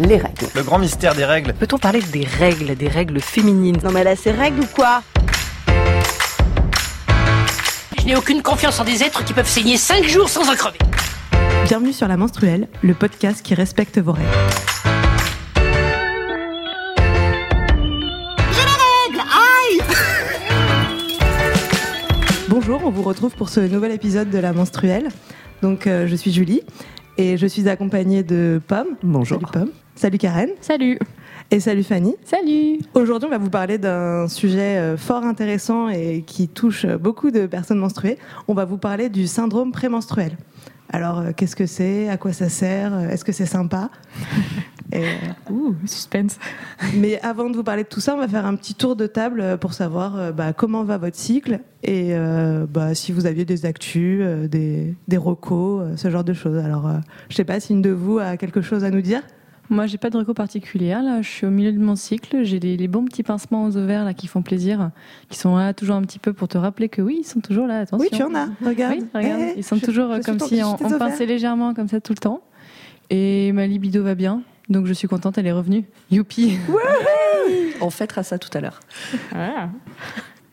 les règles. Le grand mystère des règles. Peut-on parler des règles, des règles féminines? Non mais là c'est règles ou quoi? Je n'ai aucune confiance en des êtres qui peuvent saigner 5 jours sans en crever. Bienvenue sur La Menstruelle, le podcast qui respecte vos règles. Bonjour, on vous retrouve pour ce nouvel épisode de La Menstruelle. Donc euh, je suis Julie et je suis accompagnée de Pomme. Bonjour. Salut Pomme. Salut Karen. Salut. Et salut Fanny. Salut. Aujourd'hui, on va vous parler d'un sujet euh, fort intéressant et qui touche beaucoup de personnes menstruées. On va vous parler du syndrome prémenstruel. Alors, euh, qu'est-ce que c'est? À quoi ça sert? Est-ce que c'est sympa? Et, euh, Ouh, suspense. Mais avant de vous parler de tout ça, on va faire un petit tour de table euh, pour savoir euh, bah, comment va votre cycle et euh, bah, si vous aviez des actus, euh, des, des recos, euh, ce genre de choses. Alors, euh, je sais pas si une de vous a quelque chose à nous dire? Moi, j'ai pas de recours particulière. Là, je suis au milieu de mon cycle. J'ai les, les bons petits pincements aux ovaires là qui font plaisir, qui sont là toujours un petit peu pour te rappeler que oui, ils sont toujours là. Attention. Oui, tu en as. Regarde. Oui, regarde. Eh, ils sont je- toujours je euh, comme ton- si on, on pinçait légèrement comme ça tout le temps. Et ma libido va bien. Donc je suis contente, elle est revenue. Youpi. On fêtera ça tout à l'heure.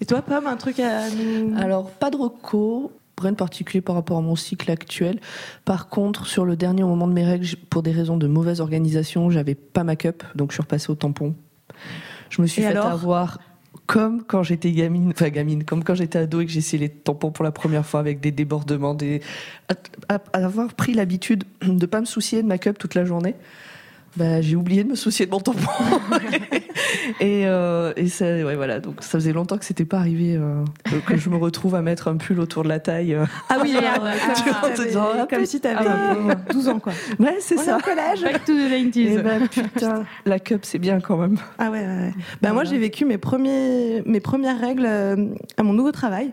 Et toi, Pomme, un truc à nous. Alors, pas de recours, rien de particulier par rapport à mon cycle actuel. Par contre, sur le dernier moment de mes règles, pour des raisons de mauvaise organisation, j'avais pas ma cup, donc je suis repassée au tampon. Je me suis Et fait avoir comme quand j'étais gamine, enfin gamine, comme quand j'étais ado et que j'ai essayé les tampons pour la première fois avec des débordements, des... à, à- à avoir pris l'habitude de pas me soucier de ma cup toute la journée. Bah, j'ai oublié de me soucier de mon tampon. et euh, et ça, ouais, voilà. Donc, ça faisait longtemps que c'était pas arrivé euh, que je me retrouve à mettre un pull autour de la taille. euh. Ah oui, merde. alors, Ah, te disant, ah, comme si t'avais ah, euh, 12 ans, quoi. Ouais, c'est ça. au collège. Back to the 90s. Et ben putain, la cup c'est bien quand même. Ah ouais, ouais, ouais. Bah, moi, j'ai vécu mes, premiers, mes premières règles à mon nouveau travail.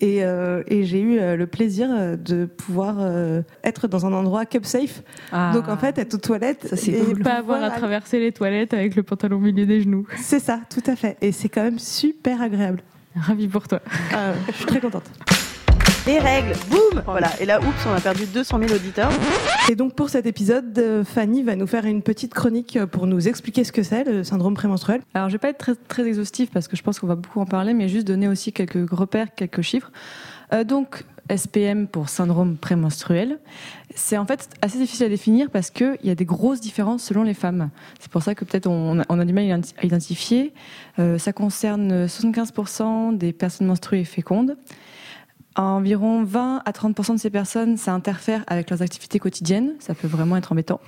Et, euh, et j'ai eu euh, le plaisir euh, de pouvoir euh, être dans un endroit cup safe. Ah. Donc en fait, être aux toilettes. Ça, c'est et cool. pas avoir à traverser les toilettes avec le pantalon au milieu des genoux. C'est ça, tout à fait. Et c'est quand même super agréable. Ravi pour toi. Je suis très contente. Les règles, boum Voilà, et là, oups, on a perdu 200 000 auditeurs. Et donc pour cet épisode, euh, Fanny va nous faire une petite chronique euh, pour nous expliquer ce que c'est le syndrome prémenstruel. Alors, je vais pas être très, très exhaustif parce que je pense qu'on va beaucoup en parler, mais juste donner aussi quelques repères, quelques chiffres. Euh, donc, SPM pour syndrome prémenstruel, c'est en fait assez difficile à définir parce qu'il y a des grosses différences selon les femmes. C'est pour ça que peut-être on, a- on a du mal à identifier. Euh, ça concerne 75% des personnes menstruées et fécondes. Environ 20 à 30% de ces personnes, ça interfère avec leurs activités quotidiennes. Ça peut vraiment être embêtant.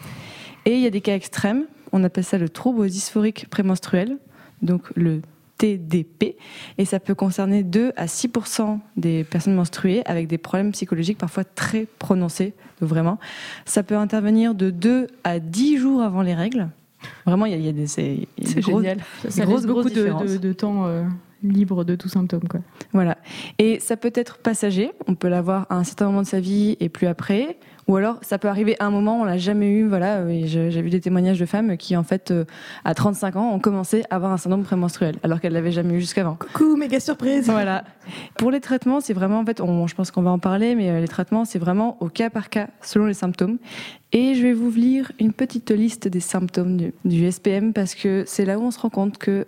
Et il y a des cas extrêmes. On appelle ça le trouble dysphorique prémenstruel, donc le TDP. Et ça peut concerner 2 à 6% des personnes menstruées avec des problèmes psychologiques parfois très prononcés. Donc vraiment, ça peut intervenir de 2 à 10 jours avant les règles. Vraiment, il y a, il y a des, c'est, des grosses- Ça laisse beaucoup de temps euh, libre de tout symptôme. Quoi. Voilà. Et ça peut être passager. On peut l'avoir à un certain moment de sa vie et plus après. Ou alors, ça peut arriver à un moment, on l'a jamais eu. Voilà. J'ai vu des témoignages de femmes qui, en fait, euh, à 35 ans, ont commencé à avoir un syndrome prémenstruel, alors qu'elles l'avaient jamais eu jusqu'avant. Coucou, méga surprise Voilà. Pour les traitements, c'est vraiment, en fait, on, je pense qu'on va en parler, mais euh, les traitements, c'est vraiment au cas par cas, selon les symptômes. Et je vais vous lire une petite liste des symptômes du, du SPM parce que c'est là où on se rend compte que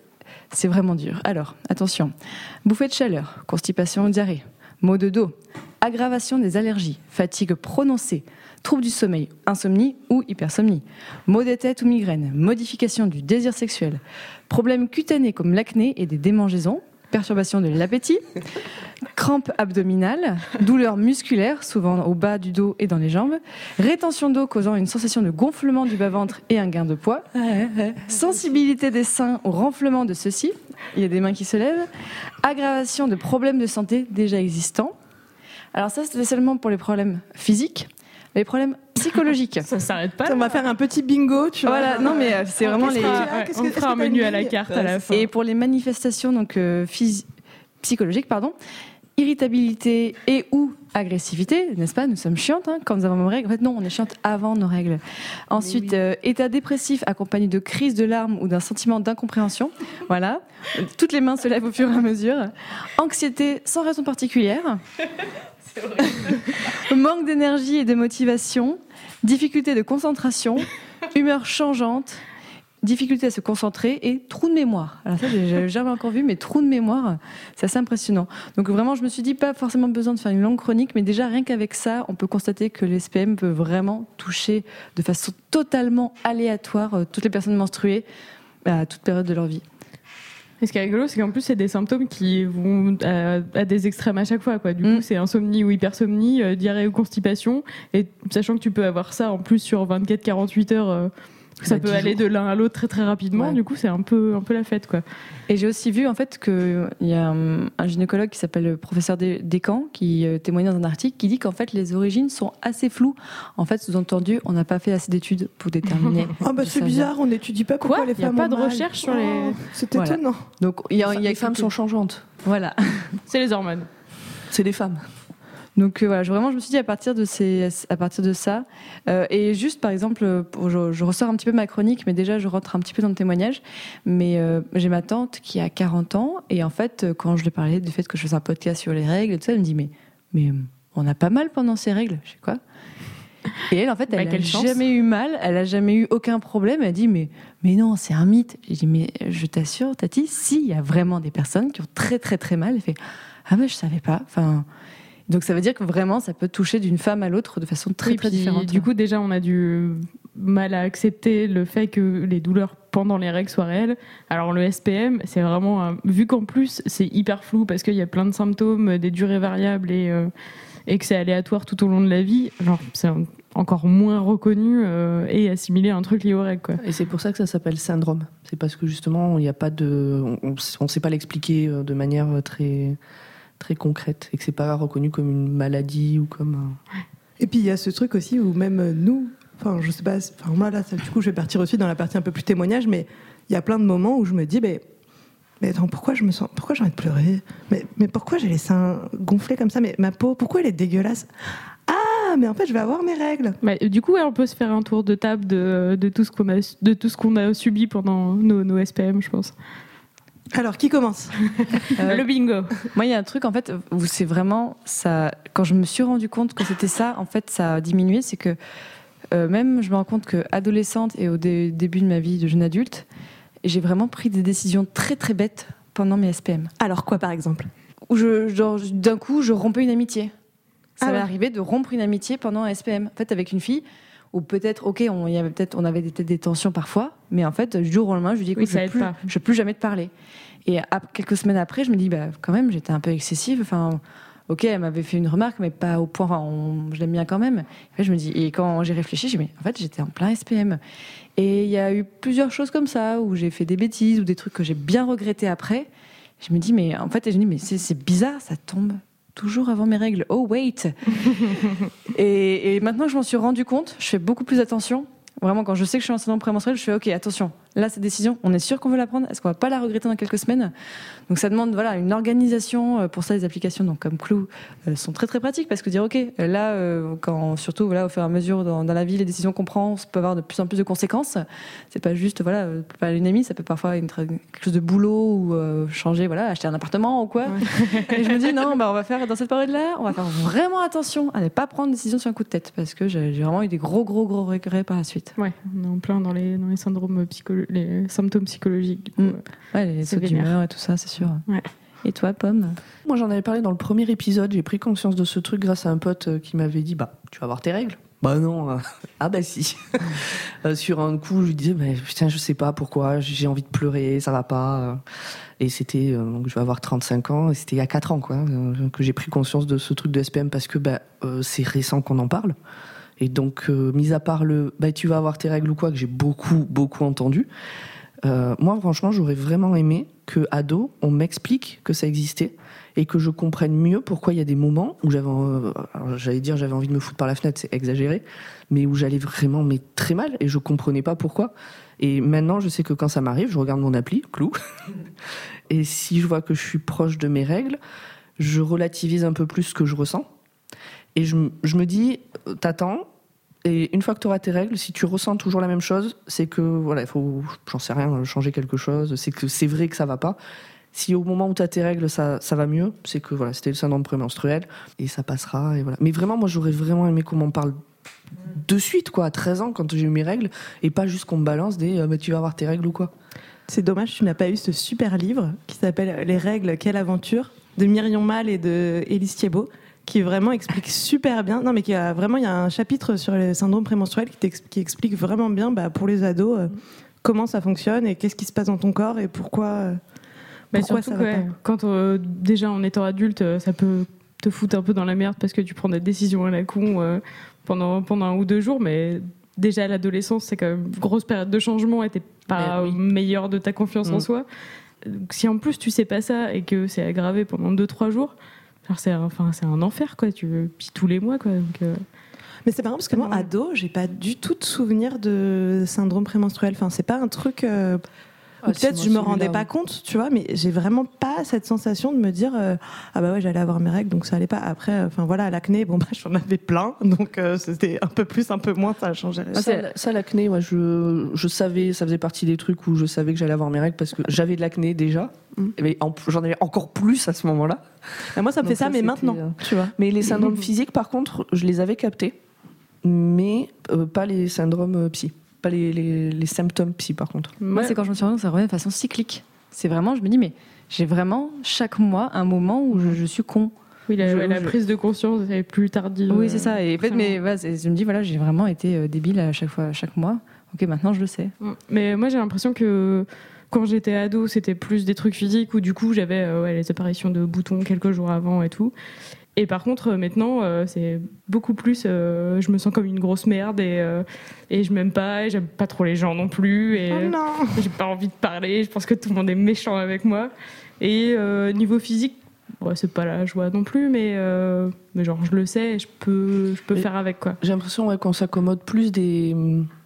c'est vraiment dur. Alors, attention. Bouffée de chaleur, constipation ou diarrhée, maux de dos, aggravation des allergies, fatigue prononcée, troubles du sommeil, insomnie ou hypersomnie, maux de tête ou migraine, modification du désir sexuel, problèmes cutanés comme l'acné et des démangeaisons, perturbation de l'appétit, crampes abdominales, douleurs musculaires, souvent au bas du dos et dans les jambes, rétention d'eau causant une sensation de gonflement du bas-ventre et un gain de poids, sensibilité des seins au renflement de ceux-ci, il y a des mains qui se lèvent, aggravation de problèmes de santé déjà existants. Alors ça, c'est seulement pour les problèmes physiques. Les problèmes psychologiques. Ça s'arrête pas. On va faire un petit bingo, tu vois. Voilà, non mais euh, c'est vraiment les... Qu'est-ce on que- fera un menu à la carte à la fin. Et pour les manifestations donc euh, phys- psychologiques, pardon, irritabilité et ou agressivité, n'est-ce pas? Nous sommes chiantes hein, quand nous avons nos règles. En fait, non, on est chiante avant nos règles. Ensuite, euh, état dépressif accompagné de crises de larmes ou d'un sentiment d'incompréhension. Voilà. Toutes les mains se lèvent au fur et à mesure. Anxiété sans raison particulière. Manque d'énergie et de motivation. difficulté de concentration, humeur changeante, difficulté à se concentrer et trou de mémoire. Alors ça, j'ai jamais encore vu, mais trou de mémoire, c'est assez impressionnant. Donc vraiment, je me suis dit, pas forcément besoin de faire une longue chronique, mais déjà rien qu'avec ça, on peut constater que l'SPM peut vraiment toucher de façon totalement aléatoire euh, toutes les personnes menstruées à toute période de leur vie. Et ce qui est rigolo, c'est qu'en plus, c'est des symptômes qui vont à, à des extrêmes à chaque fois. Quoi. Du Mm. coup, c'est insomnie ou hypersomnie, euh, diarrhée ou constipation. Et sachant que tu peux avoir ça en plus sur 24-48 heures, euh, ça Bah, peut 10 aller jours. de l'un à l'autre très très rapidement. Ouais. Du coup, c'est un peu, un peu la fête. Quoi. Et j'ai aussi vu en fait qu'il y a un, un gynécologue qui s'appelle le professeur Des- Descamps qui euh, témoigne dans un article qui dit qu'en fait les origines sont assez floues. En fait, sous-entendu, on n'a pas fait assez d'études pour déterminer. Ah bah d'où c'est bizarre, on n'étudie pas pourquoi Quoi les Il y a femmes pas de mal. recherche sur les- Oh, C'est Voilà. étonnant. Donc il y a, y a les femmes sont changeantes. Voilà. C'est les hormones. C'est les femmes. Donc euh, voilà, je- vraiment, je me suis dit à partir de ces, à partir de ça, euh, et juste par exemple, pour- je, je ressors un petit peu ma chronique, mais déjà je rentre un petit peu dans le témoignage. Mais euh, j'ai ma tante qui a 40 ans, et en fait, quand je lui parlais du fait que je faisais un podcast sur les règles, et tout ça, elle me dit mais, mais on a pas mal pendant ces règles, je sais quoi. Et elle, en fait, Bah, elle n'a chance. jamais eu mal, elle a jamais eu aucun problème. Elle dit mais, mais non, c'est un mythe. J'ai dit mais je t'assure, Tati, si il y a vraiment des personnes qui ont très très très mal, elle fait ah mais je savais pas. Enfin, donc ça veut dire que vraiment ça peut toucher d'une femme à l'autre de façon très Oui, très puis, différente. Du coup, déjà, on a du mal à accepter le fait que les douleurs pendant les règles soient réelles. Alors le SPM, c'est vraiment un- vu qu'en plus c'est hyper flou parce qu'il y a plein de symptômes, des durées variables et euh, et que c'est aléatoire tout au long de la vie. Genre c'est encore moins reconnu euh, et assimilé à un truc lié aux règles. Quoi. Et c'est pour ça que ça s'appelle syndrome. C'est parce que justement, il n'y a pas de, on ne sait pas l'expliquer euh, de manière très très concrète et que c'est pas reconnu comme une maladie ou comme. un- Et puis il y a ce truc aussi où même euh, nous, enfin je sais pas, enfin moi là, ça, du coup je vais partir aussi dans la partie un peu plus témoignage, mais il y a plein de moments où je me dis, mais, mais attends, pourquoi je me sens, pourquoi j'ai envie de pleurer? Mais, mais pourquoi j'ai les seins gonflés comme ça? Mais ma peau, pourquoi elle est dégueulasse? Ah, mais en fait je vais avoir mes règles. Bah, du coup, on peut se faire un tour de table de, de tout ce qu'on a de tout ce qu'on a subi pendant nos, nos SPM, je pense. Alors qui commence? Euh, le bingo. Moi, il y a un truc en fait où c'est vraiment ça. Quand je me suis rendu compte que c'était ça, en fait, ça a diminué. C'est que euh, même je me rends compte que adolescente et au dé- début de ma vie de jeune adulte, j'ai vraiment pris des décisions très très bêtes pendant mes SPM. Alors quoi par exemple? Où je, d'un coup, je rompais une amitié. Ça Ah m'est ouais. arrivé de rompre une amitié pendant un SPM. En fait, avec une fille. Ou peut-être, ok, on, y avait peut-être, on avait des, des tensions parfois, mais en fait, du jour au lendemain, je lui dis, écoute, Oui, je ne plus, je veux plus jamais te parler. Et quelques semaines après, je me dis, bah, quand même, j'étais un peu excessive. Enfin, ok, elle m'avait fait une remarque, mais pas au point. Enfin, on- je l'aime bien quand même. Et puis, je me dis, et quand j'ai réfléchi, je me dis, mais en fait, j'étais en plein SPM. Et il y a eu plusieurs choses comme ça où j'ai fait des bêtises ou des trucs que j'ai bien regrettés après. Je me dis, mais en fait, je me dis, mais c'est bizarre, ça tombe toujours avant mes règles. Oh, wait et, et maintenant que je m'en suis rendu compte, je fais beaucoup plus attention. Vraiment, quand je sais que je suis en syndrome prémenstruel, je fais OK, attention. Là, cette décision, on est sûr qu'on veut la prendre. Est-ce qu'on va pas la regretter dans quelques semaines? Donc, ça demande voilà une organisation. Euh, Pour ça, les applications, donc comme Clou, euh, sont très très pratiques parce que dire OK, euh, là, quand surtout voilà au fur et à mesure dans, dans la vie, les décisions qu'on prend, ça peut avoir de plus en plus de conséquences. C'est pas juste voilà, pas une amie, ça peut parfois être quelque chose de boulot ou euh, changer, voilà, acheter un appartement ou quoi. Et je me dis non, bah on va faire dans cette période-là, on va faire vraiment attention à ne pas prendre de décision sur un coup de tête parce que j'ai vraiment eu des gros gros gros regrets par la suite. Ouais, on est en plein dans les, dans les syndromes psycholo- les symptômes psychologiques. du coup. Mm. Ouais, les sauts d'humeur et tout ça, c'est sûr. Ouais. Et toi, Pomme Moi, j'en avais parlé dans le premier épisode. J'ai pris conscience de ce truc grâce à un pote euh, qui m'avait dit Bah, tu vas avoir tes règles Bah non. euh. ah, bah si. Euh, sur un coup, je lui disais bah, Putain, je sais pas pourquoi, j'ai envie de pleurer, ça va pas. euh. Et c'était, euh, donc je vais avoir 35 ans, et c'était il y a 4 ans, quoi, euh, que j'ai pris conscience de ce truc de SPM parce que bah, euh, c'est récent qu'on en parle. Et donc, euh, mis à part le bah, tu vas avoir tes règles ou quoi, que j'ai beaucoup, beaucoup entendu, euh, moi, franchement, j'aurais vraiment aimé que, ado, on m'explique que ça existait et que je comprenne mieux pourquoi il y a des moments où j'avais, euh, j'allais dire, j'avais envie de me foutre par la fenêtre, c'est exagéré, mais où j'allais vraiment mais très mal et je comprenais pas pourquoi. Et maintenant, je sais que quand ça m'arrive, je regarde mon appli, clou, et si je vois que je suis proche de mes règles, je relativise un peu plus ce que je ressens et je, me dis, euh, t'attends. Et une fois que tu auras tes règles, si tu ressens toujours la même chose, c'est que voilà, il faut, j'en sais rien, changer quelque chose. C'est que c'est vrai que ça va pas. Si au moment où tu as tes règles, ça, va mieux, c'est que voilà, c'était le syndrome prémenstruel et ça passera. Et voilà. Mais vraiment, moi, j'aurais vraiment aimé qu'on m'en parle de suite, quoi, à 13 ans, quand j'ai eu mes règles, et pas juste qu'on me balance des euh, bah, tu vas avoir tes règles ou quoi. C'est dommage, tu n'as pas eu ce super livre qui s'appelle Les règles, quelle aventure de Myriam Mal et de Élise Thiebaud qui vraiment explique super bien. Non, mais qui a vraiment, il y a un chapitre sur le syndrome prémenstruel qui, explique vraiment bien bah, pour les ados euh, comment ça fonctionne et qu'est-ce qui se passe dans ton corps et pourquoi. euh, Bah, pourquoi surtout ça que, ouais, quand euh, déjà en étant adulte, euh, ça peut te foutre un peu dans la merde parce que tu prends des décisions à la con euh, pendant, pendant un ou deux jours, mais déjà à l'adolescence, c'est quand même une grosse période de changement et t'es pas oui. meilleur de ta confiance en Mm. soi. Donc, si en plus tu sais pas ça et que c'est aggravé pendant deux trois jours, alors c'est un- enfin c'est un enfer quoi. Tu puis tous les mois quoi. Donc, euh, Mais c'est marrant parce que moi, ado, j'ai pas du tout de souvenir de syndrome prémenstruel. Enfin, c'est pas un truc. euh, Ah, peut-être moi, je me rendais pas compte, tu vois, mais j'ai vraiment pas cette sensation de me dire euh, ah bah ouais j'allais avoir mes règles donc ça allait pas. Après, euh, enfin voilà l'acné, bon bah j'en avais plein donc euh, c'était un peu plus, un peu moins, ça a changé. Ah, ça, ça, l'acné, ouais, je, je savais, ça faisait partie des trucs où je savais que j'allais avoir mes règles parce que j'avais de l'acné déjà. Mm. Mais en- j'en avais encore plus à ce moment-là. Et moi ça me Donc fait ça, ça, mais maintenant, tu vois. Mais les syndromes physiques, par contre, je les avais captés, mais euh, pas les syndromes euh, psy, pas les, les, les symptômes psy, par contre. Moi, ouais. c'est quand je me suis rendu compte que ça revient de façon cyclique. C'est vraiment, je me dis, mais j'ai vraiment chaque mois un moment où je, je suis con. oui, la, Je- ouais, la je- prise de conscience est plus tardive. Oui, c'est ça. Et en fait, mais voilà, je me dis, voilà, j'ai vraiment été euh, débile à chaque fois, à chaque mois. Ok, maintenant je le sais. Mm. Mais moi, j'ai l'impression que quand j'étais ado, c'était plus des trucs physiques où du coup, j'avais euh, ouais, les apparitions de boutons quelques jours avant et tout. Et par contre, euh, maintenant, euh, c'est beaucoup plus. euh, je me sens comme une grosse merde et, euh, et je m'aime pas, et j'aime pas trop les gens non plus. Et Oh non j'ai pas envie de parler. Je pense que tout le monde est méchant avec moi. Et euh, niveau physique, ouais, c'est pas la joie non plus, mais, euh, mais genre, je le sais, je peux, je peux faire avec quoi. J'ai l'impression ouais, qu'on s'accommode plus des,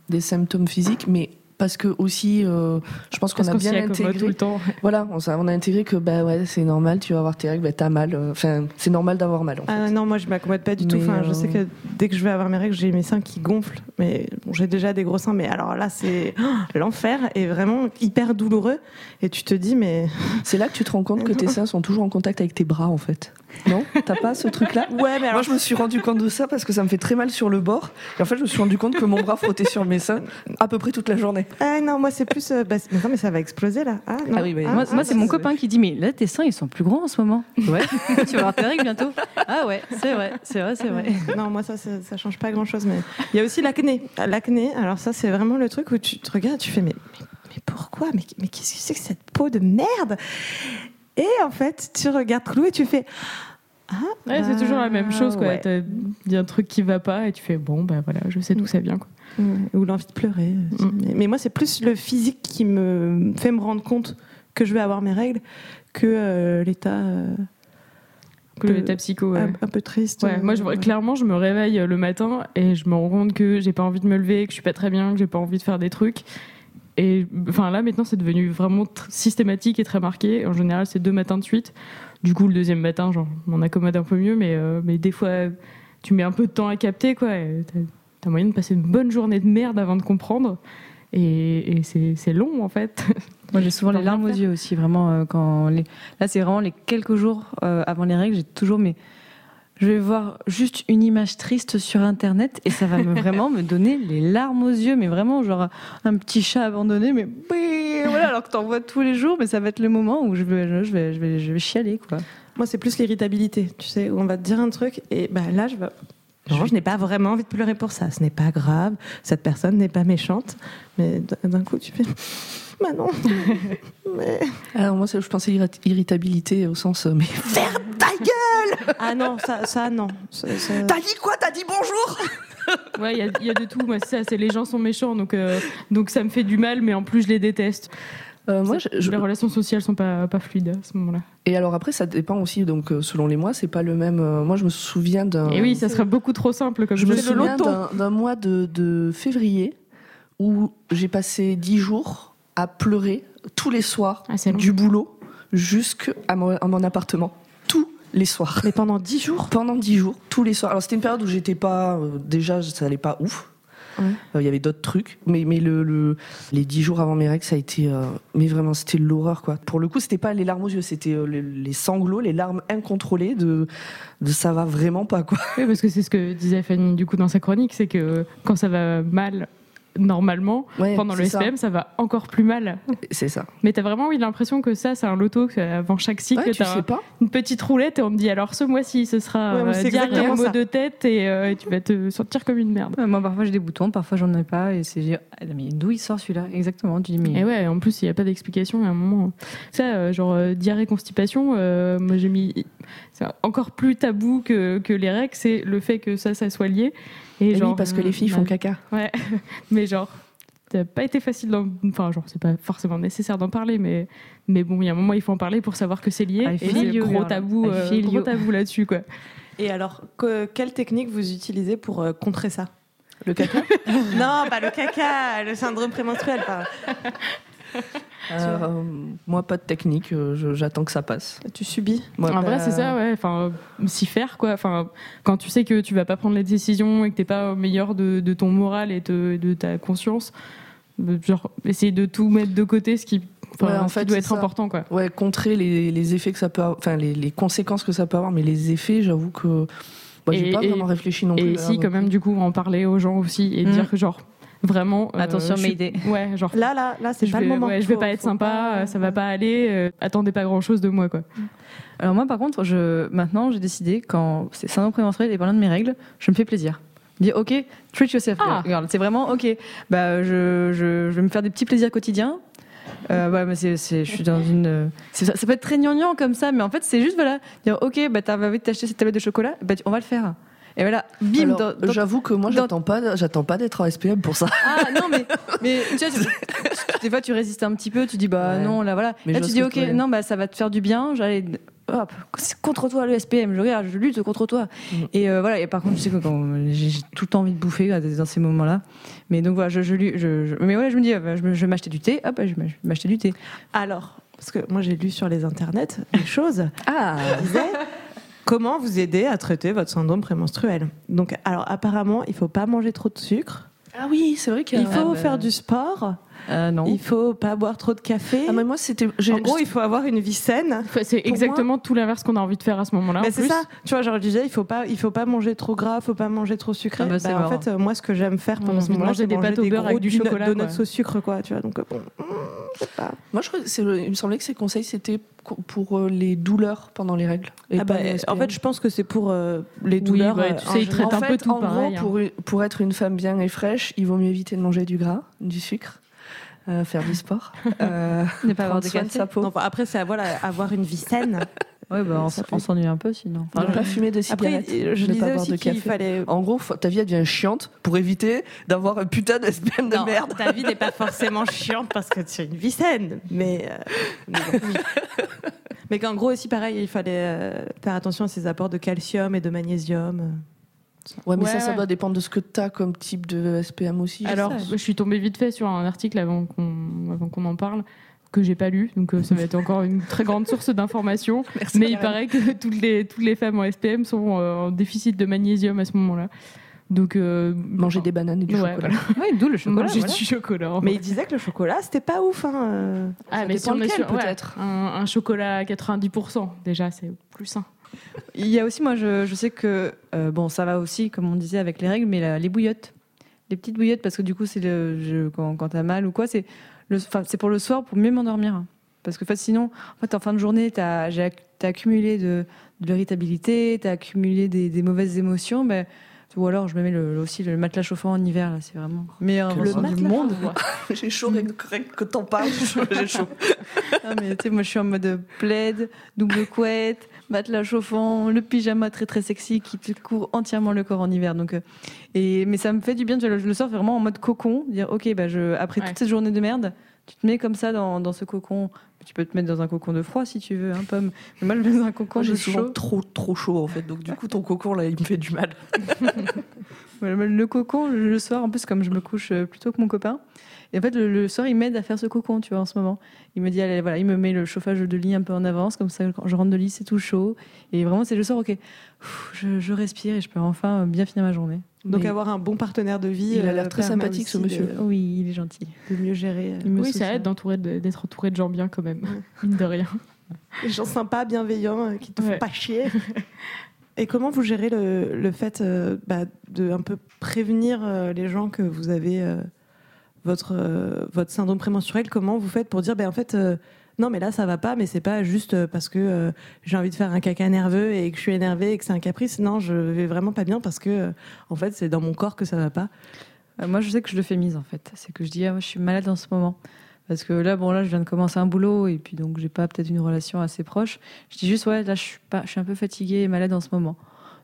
des symptômes physiques, mais parce que aussi, euh, je pense qu'on a bien accommode tout intégré. le temps. Voilà, on, a intégré que bah ouais, c'est normal, tu vas avoir tes règles, bah, t'as mal. euh, Enfin, c'est normal d'avoir mal. En fait. Ah non, moi je m'accommode pas du tout. Enfin, je euh, sais que dès que je vais avoir mes règles, j'ai mes seins qui gonflent. Mais bon, j'ai déjà des gros seins. Mais alors là, c'est l'enfer et vraiment hyper douloureux. Et tu te dis, mais C'est là que tu te rends compte que tes seins sont toujours en contact avec tes bras, en fait. Non? T'as pas ce truc-là? Ouais, mais alors Moi, je me suis rendu compte de ça parce que ça me fait très mal sur le bord. Et en fait, je me suis rendu compte que mon bras frottait sur mes seins à peu près toute la journée. Ah non, moi c'est plus. euh, bah, mais non, mais ça va exploser là. Ah, non. Ah oui, mais- moi, ah, moi, c'est mon copain qui dit, mais là, tes seins, ils sont plus grands en ce moment. Ouais. tu vas avoir tes règles bientôt. Ah ouais, c'est vrai, c'est vrai, c'est vrai. Non, moi ça, ça, ça change pas grand chose. Mais il y a aussi l'acné. L'acné, alors ça, c'est vraiment le truc où tu te regardes, tu fais, mais, mais, mais pourquoi? Mais, mais qu'est-ce que c'est que cette peau de merde? Et en fait, tu regardes Clou et tu fais. Ah, Ouais, c'est toujours la même chose, quoi. ouais. T'as- Il y a un truc qui va pas et tu fais bon, bah voilà, je sais d'où ça vient, quoi. Ouais, Ou l'envie de pleurer. aussi. Mm. Mais, moi, c'est plus le physique qui me fait me rendre compte que je vais avoir mes règles que euh, l'état euh, Que l'état psycho, ouais. un, un peu triste. Ouais, moi, je, Ouais. clairement, je me réveille le matin et je me rends compte que j'ai pas envie de me lever, que je suis pas très bien, que j'ai pas envie de faire des trucs. Et enfin là, maintenant, c'est devenu vraiment systématique et très marqué. En général, c'est deux matins de suite. Du coup, le deuxième matin, genre, je m'en accommode un peu mieux, mais, euh, mais des fois, tu mets un peu de temps à capter, quoi. T'as t'as moyen de passer une bonne journée de merde avant de comprendre. Et, et c'est long, en fait. Moi, j'ai souvent les larmes aux yeux aussi, vraiment. euh, quand les... Là, c'est vraiment les quelques jours euh, avant les règles, j'ai toujours mes. Je vais voir juste une image triste sur Internet et ça va me, vraiment me donner les larmes aux yeux, mais vraiment genre un petit chat abandonné, mais voilà, alors que t'en vois tous les jours, mais ça va être le moment où je vais, je vais, je vais, je vais chialer quoi. Moi, c'est plus l'irritabilité, tu sais, où on va te dire un truc et bah, là, je vais. Non, je n'ai pas vraiment envie de pleurer pour ça. Ce n'est pas grave. Cette personne n'est pas méchante. Mais d'un coup, tu fais. Bah non. mais... Alors, moi, c'est- je pensais irrit- irritabilité au sens. euh, Mais ferme ta gueule Ah non, ça, ça non. Ça- ça- T'as dit quoi? T'as dit bonjour? Ouais, il y a, il y a de tout. Moi, ça, c'est les gens sont méchants, donc, euh, donc ça me fait du mal, mais en plus, je les déteste. Euh, Moi, Ça- je- je- Les relations sociales sont pas, pas fluides à ce moment-là. Et alors après, ça dépend aussi. Donc, euh, selon les mois, c'est pas le même. Moi, je me souviens d'un. Et oui, ça serait beaucoup trop simple comme Je me souviens d'un mois de, de février où j'ai passé dix jours à pleurer tous les soirs Ah, du boulot jusqu'à mon appartement. Les soirs. Mais pendant dix jours Pendant dix jours, tous les soirs. Alors c'était une période où j'étais pas. euh, déjà, ça allait pas ouf. Ouais. Euh, Il y avait d'autres trucs, mais mais le, le- les dix jours avant mes règles, ça a été, euh, mais vraiment, c'était l'horreur quoi. Pour le coup, c'était pas les larmes aux yeux, c'était les, les sanglots, les larmes incontrôlées de de ça va vraiment pas quoi. Oui, parce que c'est ce que disait Fanny du coup dans sa chronique, c'est que quand ça va mal normalement, Ouais, pendant le ça. SPM, ça. va encore plus mal. C'est ça. Mais t'as vraiment eu l'impression que ça, c'est un loto, qu'avant chaque cycle, Ouais, tu t'as sais un- pas. une petite roulette et on te dit alors ce mois-ci, ce sera Ouais, euh, diarrhée, ça. de tête et euh, et tu vas te sentir comme une merde. Ouais, Moi, parfois j'ai des boutons, parfois j'en ai pas, et c'est ah, mais d'où il sort celui-là? Exactement. Tu dis mais Et ouais, en plus, il n'y a pas d'explication à un moment. Ça, euh, genre euh, diarrhée, constipation, euh, moi j'ai mis. C'est encore plus tabou que, que les règles, c'est le fait que ça, ça soit lié. Et, genre, oui, parce que les filles euh, font caca. Ouais, mais genre, ça pas été facile d'en. Enfin, genre, c'est pas forcément nécessaire d'en parler, mais, mais bon, il y a un moment, il faut en parler pour savoir que c'est lié. I et c'est you, gros tabou, I euh, gros you. tabou là-dessus, quoi. Et alors, que- quelle technique vous utilisez pour euh, contrer ça? Le caca? Non, pas le caca, le syndrome prémenstruel. Pas. Euh, moi, pas de technique. euh, J'attends que ça passe. Tu subis Moi, en vrai, bah, c'est ça, ouais. Enfin, euh, s'y faire, quoi. Enfin, quand tu sais que tu vas pas prendre les décisions et que t'es pas au meilleur de, de ton moral et de, de ta conscience, genre, essayer de tout mettre de côté, ce qui, enfin, Ouais, en ce qui fait, doit être ça. important, quoi. Ouais, contrer les, les effets que ça peut avoir, enfin les, les conséquences que ça peut avoir, mais les effets, j'avoue que moi, j'ai pas et- vraiment réfléchi non plus. Et là, si, donc. quand même, du coup, en parler aux gens aussi et Mm. dire que, genre, vraiment. euh, Attention, suis- Mayday. Ouais, genre. Là, là, là, c'est je pas vais, le moment. ouais, je vais Faut- pas être sympa, pas- euh, ça va pas aller, euh, attendez pas grand chose de moi, quoi. Alors moi, par contre, je, maintenant, j'ai décidé, quand c'est syndrome prémenstruel et parlant de mes règles, je me fais plaisir. Je dis, ok, treat yourself. Ah. Regarde, c'est vraiment, ok, bah, je, je, je vais me faire des petits plaisirs quotidiens. Euh, mais c'est, c'est- je suis dans une. c'est- ça, ça peut être très gnangnan comme ça, mais en fait, c'est juste, voilà, dire, ok, bah, t'as envie de t'acheter cette tablette de chocolat, bah, tu- on va le faire. Et voilà, bim, Alors, dans- dans- J'avoue que moi, j'attends pas, j'attends pas d'être en SPM pour ça. Ah non, mais, mais tu vois, tu- tu- des fois tu résistes un petit peu, tu dis bah Ouais. non, là voilà. Mais là tu dis ok, non, bah ça va te faire du bien, j'allais. Hop, c'est contre toi le SPM, je regarde, je lutte contre toi. Mm. Et euh, voilà, et par contre, je sais que j'ai tout le temps envie de bouffer là, dans ces moments-là. Mais donc voilà, je, je, lu- je, je- mais voilà, je me dis, euh, je, vais m'acheter du thé, hop, je vais m'acheter du thé. Alors, parce que moi, j'ai lu sur les internets des choses. Ah, Comment vous aider à traiter votre syndrome prémenstruel Donc, alors apparemment, il faut pas manger trop de sucre. ah oui, c'est vrai qu'il Il faut bah. faire du sport. Euh, non. Il faut pas boire trop de café. Ah, mais moi, c'était. j'ai- en gros, il faut avoir une vie saine. C'est exactement tout l'inverse qu'on a envie de faire à ce moment-là. C'est ça, tu vois, genre je disais, il faut pas, il faut pas manger trop gras, faut pas manger trop sucré. Ah bah, c'est Bah, en fait, euh, moi, ce que j'aime faire pendant ce moment-là, manger c'est des manger pâtes au beurre avec du donuts- chocolat, donuts au sucre, quoi. Tu vois, donc euh, bon, pas. Moi, je crois il me semblait que ces conseils, c'était pour euh, les douleurs pendant les règles. et Ah bah, en fait, je pense que c'est pour euh, les Oui, douleurs. bah, tu en sais, ils général. traitent en un peu fait, tout en pareil, gros, hein. pour, pour être une femme bien et fraîche, il vaut mieux éviter de manger du gras, du sucre, euh, faire du sport, euh, Ne pas avoir de soin de sa peau, Non, après, c'est voilà, avoir une vie saine. Ouais, bah, on, s'ennuie un peu sinon. ne Enfin, pas fumer de Après, cigarettes, je ne pas disais boire aussi de qu'il café. fallait. En gros, ta vie elle devient chiante pour éviter d'avoir un putain de SPM de Non, merde. Ta vie n'est pas forcément chiante parce que c'est une vie saine, mais. euh, mais bon. Mais qu'en gros aussi pareil, il fallait euh, faire attention à ses apports de calcium et de magnésium. Ouais, mais Ouais, ça, ça ouais. doit dépendre de ce que tu as comme type de SPM aussi. Alors, ça, je suis tombée vite fait sur un article avant qu'on avant qu'on en parle que j'ai pas lu, donc euh, ça va être encore une très grande source d'informations. Merci, Mais il paraît que toutes les toutes les femmes en SPM sont euh, en déficit de magnésium à ce moment-là. Donc euh, Manger des bananes et du ouais, chocolat. voilà. ouais, d'où le chocolat. Manger voilà. du chocolat. en Mais fait. il disait que le chocolat, c'était pas ouf. Hein. ah, ça mais si on est lequel, ouais, peut-être. un, un chocolat à 90%, déjà c'est plus sain. Il y a aussi, moi, je, je sais que euh, bon, ça va aussi, comme on disait avec les règles, mais la- les bouillottes, les petites bouillottes, parce que du coup, c'est le, je- quand, quand t'as mal ou quoi, c'est le, enfin, c'est pour le soir, pour mieux m'endormir. Parce que en fait, sinon, en fait, en fin de journée, t'as, j'ai acc- t'as accumulé de, de l'irritabilité, t'as accumulé des, des mauvaises émotions, ben, ou alors je me mets le, aussi le matelas chauffant en hiver, là, c'est vraiment meilleur Le endroit du matelas monde. J'ai chaud, rien que- rien que t'en parles, j'ai chaud. Ah, mais tu sais, moi je suis en mode plaid, double couette, matelas chauffant, le pyjama très très sexy qui te couvre entièrement le corps en hiver. Donc, euh, et, mais ça me fait du bien, je le sors vraiment en mode cocon, dire ok, bah je, après Ouais. toute cette journée de merde, tu te mets comme ça dans, dans ce cocon Tu peux te mettre dans un cocon de froid si tu veux, hein, pomme. Mais moi, je me mets dans un cocon Moi, j'ai de souvent chaud. trop, trop chaud en fait. Donc du coup, ton cocon là, il me fait du mal. Le cocon, le le soir, en plus, comme je me couche euh, plus tôt que mon copain, et en fait, le, le soir, il m'aide à faire ce cocon, tu vois, en ce moment. Il me dit, allez, voilà, il me met le chauffage de lit un peu en avance, comme ça, quand je rentre de lit, c'est tout chaud. Et vraiment, c'est le soir, ok, je, je respire et je peux enfin bien finir ma journée. Donc Mais avoir un bon partenaire de vie. il a l'air euh, très sympathique, ce monsieur. de- Oui, il est gentil. De, mieux gérer. euh, Il me Oui, soutient. ça aide d'être entouré de gens bien quand même, mine de rien. Des gens sympas, bienveillants, euh, qui te font pas chier. Et comment vous gérez le, le fait euh, bah, de un peu prévenir euh, les gens que vous avez euh, votre, euh, votre syndrome prémenstruel Comment vous faites pour dire, ben en fait, euh, non, mais là, ça va pas, mais c'est pas juste euh, parce que j'ai envie de faire un caca nerveux et que je suis énervée et que c'est un caprice. Non, je vais vraiment pas bien parce que, en fait, c'est dans mon corps que ça va pas. Moi, je sais que je le fais mise en fait. C'est que je dis, ah, moi, je suis malade en ce moment. Parce que là, bon, là, je viens de commencer un boulot et puis donc j'ai pas peut-être une relation assez proche. Je dis juste, ouais, là, je suis pas, je suis un peu fatiguée et malade en ce moment.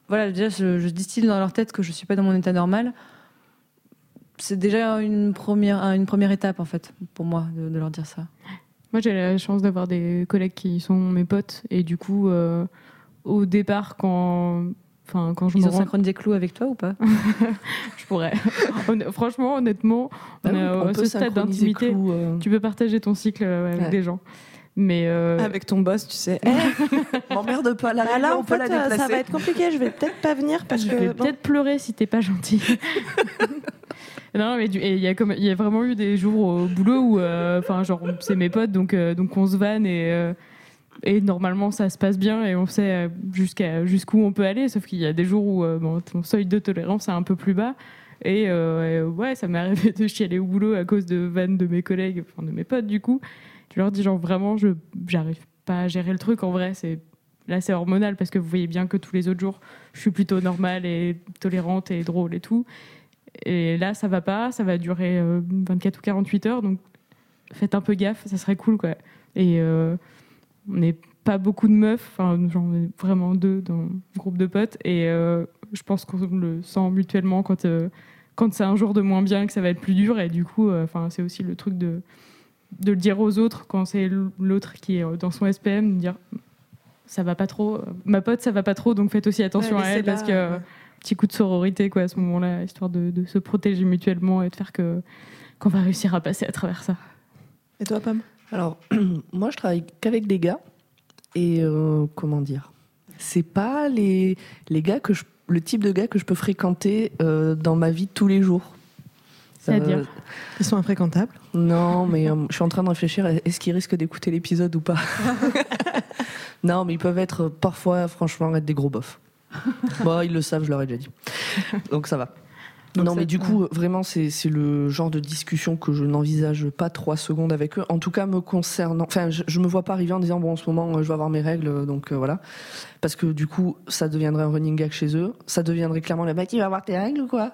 Voilà, déjà, je, je distille dans leur tête que je suis pas dans mon état normal. C'est déjà une première, une première étape en fait pour moi de, de leur dire ça. Moi, j'ai la chance d'avoir des collègues qui sont mes potes. Et du coup, euh, au départ, quand, enfin, quand je Ils me ont rends- synchronisé clous avec toi ou pas? Je pourrais. Franchement, honnêtement, Bah on oui, on peut ce stade d'intimité. Euh, Tu peux partager ton cycle euh, avec Ouais. des gens. Mais euh, Avec ton boss, tu sais. M'emmerde pas, réunion, là, on en peut fait, la euh, ça va être compliqué. Je vais peut-être pas venir parce je que. vais bon. peut-être pleurer si t'es pas gentil. Non, mais il y a y a vraiment eu des jours au boulot où, euh, enfin, genre, c'est mes potes, donc euh, donc on se vanne et euh, et normalement ça se passe bien et on sait jusqu'à jusqu'où on peut aller. Sauf qu'il y a des jours où euh, ton seuil de tolérance est un peu plus bas. Et, et ouais, ça m'est arrivé de chialer au boulot à cause de vannes de mes collègues, enfin de mes potes du coup. Je leur dis genre vraiment, je j'arrive pas à gérer le truc en vrai. C'est là c'est hormonal parce que vous voyez bien que tous les autres jours je suis plutôt normale et tolérante et drôle et tout. Et là, ça va pas, ça va durer euh, 24 ou 48 heures, donc faites un peu gaffe, ça serait cool, quoi. Et euh, on n'est pas beaucoup de meufs, enfin, on est vraiment deux dans le groupe de potes, et euh, je pense qu'on le sent mutuellement quand, euh, quand c'est un jour de moins bien, que ça va être plus dur, et du coup, euh, enfin, c'est aussi le truc de, de le dire aux autres quand c'est l'autre qui est dans son SPM, de dire ça va pas trop, ma pote, ça va pas trop, donc faites aussi attention Ouais, à elle, parce là, que ouais. Petit coup de sororité quoi à ce moment-là, histoire de, de se protéger mutuellement et de faire que qu'on va réussir à passer à travers ça. Et toi, Pomme? Alors, moi, je travaille qu'avec des gars. Et euh, comment dire? C'est pas les, les gars que je, le type de gars que je peux fréquenter euh, dans ma vie de tous les jours. C'est-à-dire Ils sont infréquentables? Non, mais euh, je suis en train de réfléchir. Est-ce qu'ils risquent d'écouter l'épisode ou pas Non, mais ils peuvent être euh, parfois, franchement, être des gros bofs. Bon, ils le savent, je leur ai déjà dit. Donc ça va. Donc non, mais du coup, vraiment, c'est le genre de discussion que je n'envisage pas trois secondes avec eux. En tout cas, me concernant. Enfin, je, je me vois pas arriver en disant, bon, en ce moment, euh, je vais avoir mes règles, euh, donc euh, voilà. Parce que du coup, ça deviendrait un running gag chez eux. Ça deviendrait clairement le mec, il va avoir tes règles ou quoi?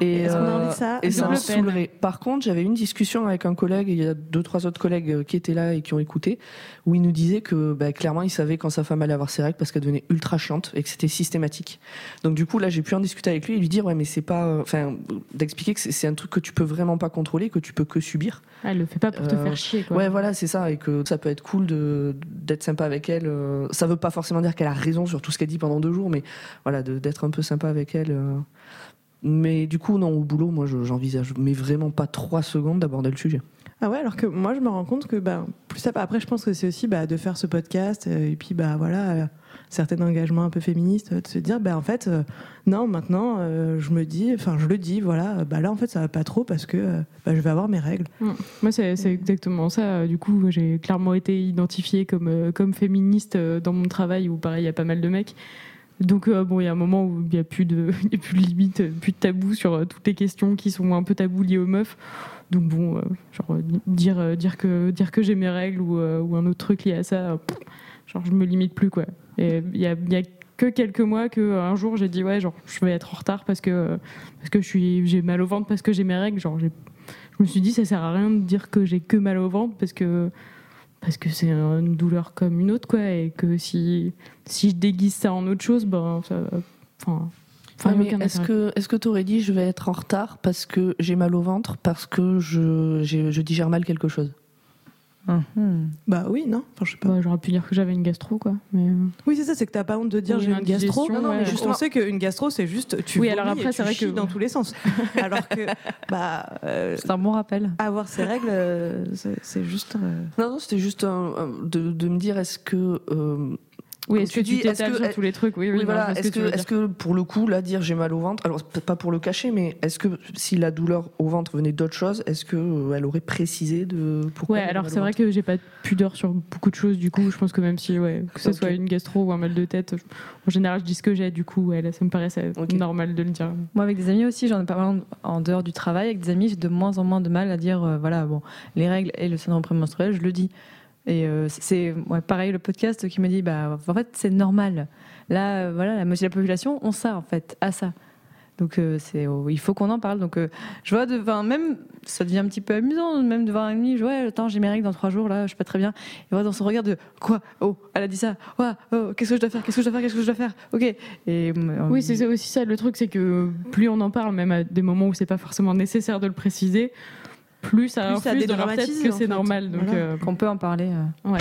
Et, Est-ce qu'on a euh, envie de ça? et ça Double me saoulerait. Par contre, j'avais une discussion avec un collègue, et il y a deux, trois autres collègues euh, qui étaient là et qui ont écouté, où il nous disait que bah, clairement, il savait quand sa femme allait avoir ses règles parce qu'elle devenait ultra chiante et que c'était systématique. Donc du coup, là, j'ai pu en discuter avec lui et lui dire, ouais, mais c'est pas. Enfin, d'expliquer que c'est- un truc que tu peux vraiment pas contrôler, que tu peux que subir. Ah, elle le fait pas pour te Euh, faire chier quoi. Ouais, voilà, c'est ça, et que ça peut être cool de d'être sympa avec elle. euh, Ça veut pas forcément dire qu'elle a raison sur tout ce qu'elle dit pendant deux jours, mais voilà, de- d'être un peu sympa avec elle. euh. Mais du coup, non, au boulot, moi, je- j'envisage, mais vraiment pas trois secondes d'aborder le sujet. Ah ouais, alors que moi, je me rends compte que bah, plus ça, après, je pense que c'est aussi bah, de faire ce podcast et puis bah voilà, euh, certains engagements un peu féministes, euh, de se dire bah en fait, euh, non, maintenant, euh, je me dis, enfin, je le dis, voilà, bah là, en fait, ça va pas trop parce que bah, je vais avoir mes règles. Moi, c'est exactement ça. Du coup, j'ai clairement été identifiée comme, comme féministe dans mon travail où, pareil, il y a pas mal de mecs. Donc, euh, bon, il y a un moment où il n'y a, plus de- y a plus de limite, euh, plus de tabou sur euh, toutes les questions qui sont un peu tabou liées aux meufs. Donc, bon, euh, genre, dire, dire que, dire que j'ai mes règles ou, ou un autre truc lié à ça, genre, je me limite plus, quoi. Et il y a, il y a que quelques mois que euh, un jour j'ai dit ouais genre je vais être en retard parce que euh, parce que je suis j'ai mal au ventre parce que j'ai mes règles. Genre je me suis dit ça sert à rien de dire que j'ai que mal au ventre parce que parce que c'est une douleur comme une autre quoi. Et que si si je déguise ça en autre chose ben ça enfin est-ce que est-ce que t'aurais dit je vais être en retard parce que j'ai mal au ventre, parce que je, je digère mal quelque chose? Mhm. Bah oui, non Enfin, je sais pas. Bah, J'aurais pu dire que j'avais une gastro, quoi. Mais, euh, Oui, c'est ça, c'est que t'as pas honte de dire j'ai une gastro. indigestion, Non, non, mais ouais. juste, on sait qu'une gastro, c'est juste tu Oui, alors après, et c'est tu vrai chies que- dans tous les sens. alors que, bah, euh, C'est un bon rappel. avoir ses règles, euh, c'est c'est juste. euh, Non, non, c'était juste un- un- de, de me dire est-ce que. Oui, est-ce tu que tu t'étales que- sur tous les trucs? Oui, oui, voilà. Est-ce que tu que, pour le coup, là, dire j'ai mal au ventre, alors peut-être pas pour le cacher, mais est-ce que si la douleur au ventre venait d'autre chose, est-ce que euh, elle aurait précisé de pourquoi Ouais, alors c'est vrai que j'ai pas de pudeur sur beaucoup de choses, du coup, je pense que même si, ouais, que ce soit une gastro ou un mal de tête, en général, je dis ce que j'ai, du coup, ouais, là, ça me paraissait normal de le dire. Moi, avec des amis aussi, j'en ai pas mal en en dehors du travail. Avec des amis, j'ai de moins en moins de mal à dire, euh, voilà, bon, les règles et le syndrome prémenstruel, je le dis. Et euh, c'est pareil, le podcast qui me dit, bah, en fait, c'est normal. Là, euh, voilà, la moitié de la population ont ça, en fait, à ça. Donc, euh, c'est, oh, il faut qu'on en parle. Donc, je vois, de, même, ça devient un petit peu amusant, même de voir un ami, je vois, attends, j'ai mes règles dans trois jours, là, je suis pas très bien. Et voir dans son regard de, quoi? Oh, elle a dit ça. Ouais, oh, qu'est-ce que je dois faire? Qu'est-ce que je dois faire? Qu'est-ce que je dois faire? Ok. Oui, c'est aussi ça, le truc, c'est que plus on en parle, même à des moments où c'est pas forcément nécessaire de le préciser, plus ça Plus ça infuse dans leur tête que c'est normal. Donc, Voilà. euh, qu'on peut en parler. euh. ouais.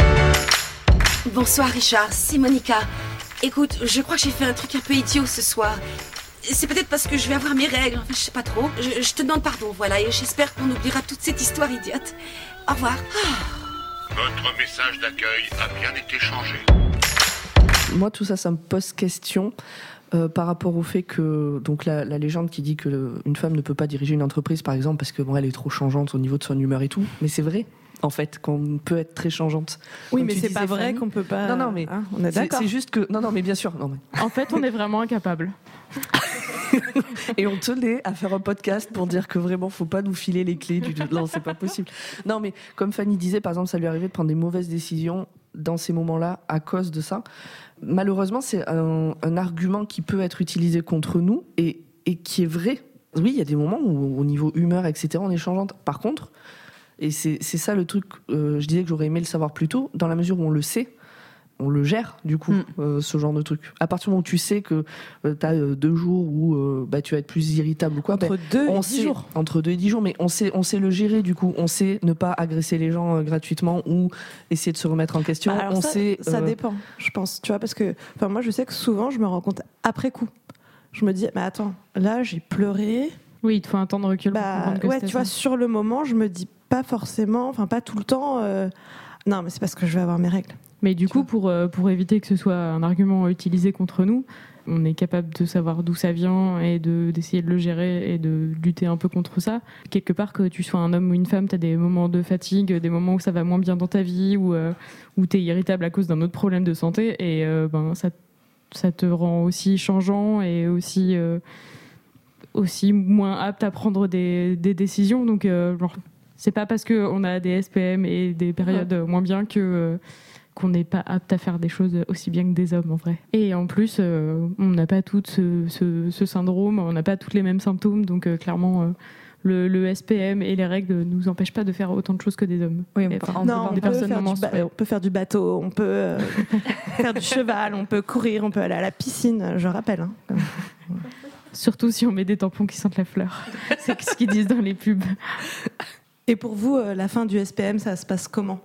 Bonsoir Richard, c'est Monica. Écoute, je crois que j'ai fait un truc un peu idiot ce soir. C'est peut-être parce que je vais avoir mes règles, enfin je sais pas trop. Je, je te demande pardon, voilà, et j'espère qu'on oubliera toute cette histoire idiote. Au revoir. Votre message d'accueil a bien été changé. Moi, tout ça, ça me pose question euh, par rapport au fait que donc la, la légende qui dit que le- une femme ne peut pas diriger une entreprise, par exemple, parce que bon, elle est trop changeante au niveau de son humeur et tout. Mais c'est vrai, en fait, qu'on peut être très changeante. Oui, Comme mais c'est pas vrai qu'on peut pas. Non, non, mais hein, on est d'accord. c'est juste que non, non, mais bien sûr, non, mais- En fait, on est vraiment incapable. Et on tenait à faire un podcast pour dire que vraiment, faut pas nous filer les clés du. Non, c'est pas possible. Non, mais comme Fanny disait, par exemple, ça lui arrivait de prendre des mauvaises décisions dans ces moments-là à cause de ça. Malheureusement, c'est un, argument qui peut être utilisé contre nous et, qui est vrai. Oui, il y a des moments où, au niveau humeur, etc., on est changeante. Par contre, et c'est c'est ça le truc, euh, je disais que j'aurais aimé le savoir plus tôt, dans la mesure où on le sait, on le gère, du coup, Mm. euh, ce genre de truc. À partir du moment où tu sais que tu as deux jours où euh, bah, tu vas être plus irritable ou quoi, ben, Entre deux on et dix jours. Entre deux et dix jours, mais on sait, on sait le gérer du coup. On sait ne pas agresser les gens euh, gratuitement ou essayer de se remettre en question. Bah, alors on ça, sait. ça euh, dépend, je pense. Tu vois, parce que enfin, moi, je sais que souvent, je me rends compte après coup. Je me dis, mais attends, là, j'ai pleuré. Oui, il te faut un temps de recul pour Bah, ouais, tu vois, ça. sur le moment, je me dis pas forcément, enfin, pas tout le temps. euh, non, mais c'est parce que je vais avoir mes règles. Mais du coup, pour, euh, pour éviter que ce soit un argument utilisé contre nous, on est capable de savoir d'où ça vient et de- d'essayer de, le gérer et de lutter un peu contre ça. Quelque part, que tu sois un homme ou une femme, tu as des moments de fatigue, des moments où ça va moins bien dans ta vie, où, euh, où tu es irritable à cause d'un autre problème de santé, et euh, ben, ça, ça te rend aussi changeant et aussi, euh, aussi moins apte à prendre des, des décisions. Donc, genre, c'est pas parce qu'on a des SPM et des périodes moins bien que. Qu'on n'est pas apte à faire des choses aussi bien que des hommes en vrai. Et en plus, euh, on n'a pas tout ce, ce- ce syndrome, on n'a pas tous les mêmes symptômes, donc euh, clairement, euh, le, le SPM et les règles ne nous empêchent pas de faire autant de choses que des hommes. Oui, on on des peut, personnes faire du ba- menstruées. on peut faire du bateau, on peut faire du cheval, on peut courir, on peut aller à la piscine, je rappelle. hein. Surtout si on met des tampons qui sentent la fleur. C'est ce qu'ils disent dans les pubs. Et pour vous, la fin du SPM, ça se passe comment?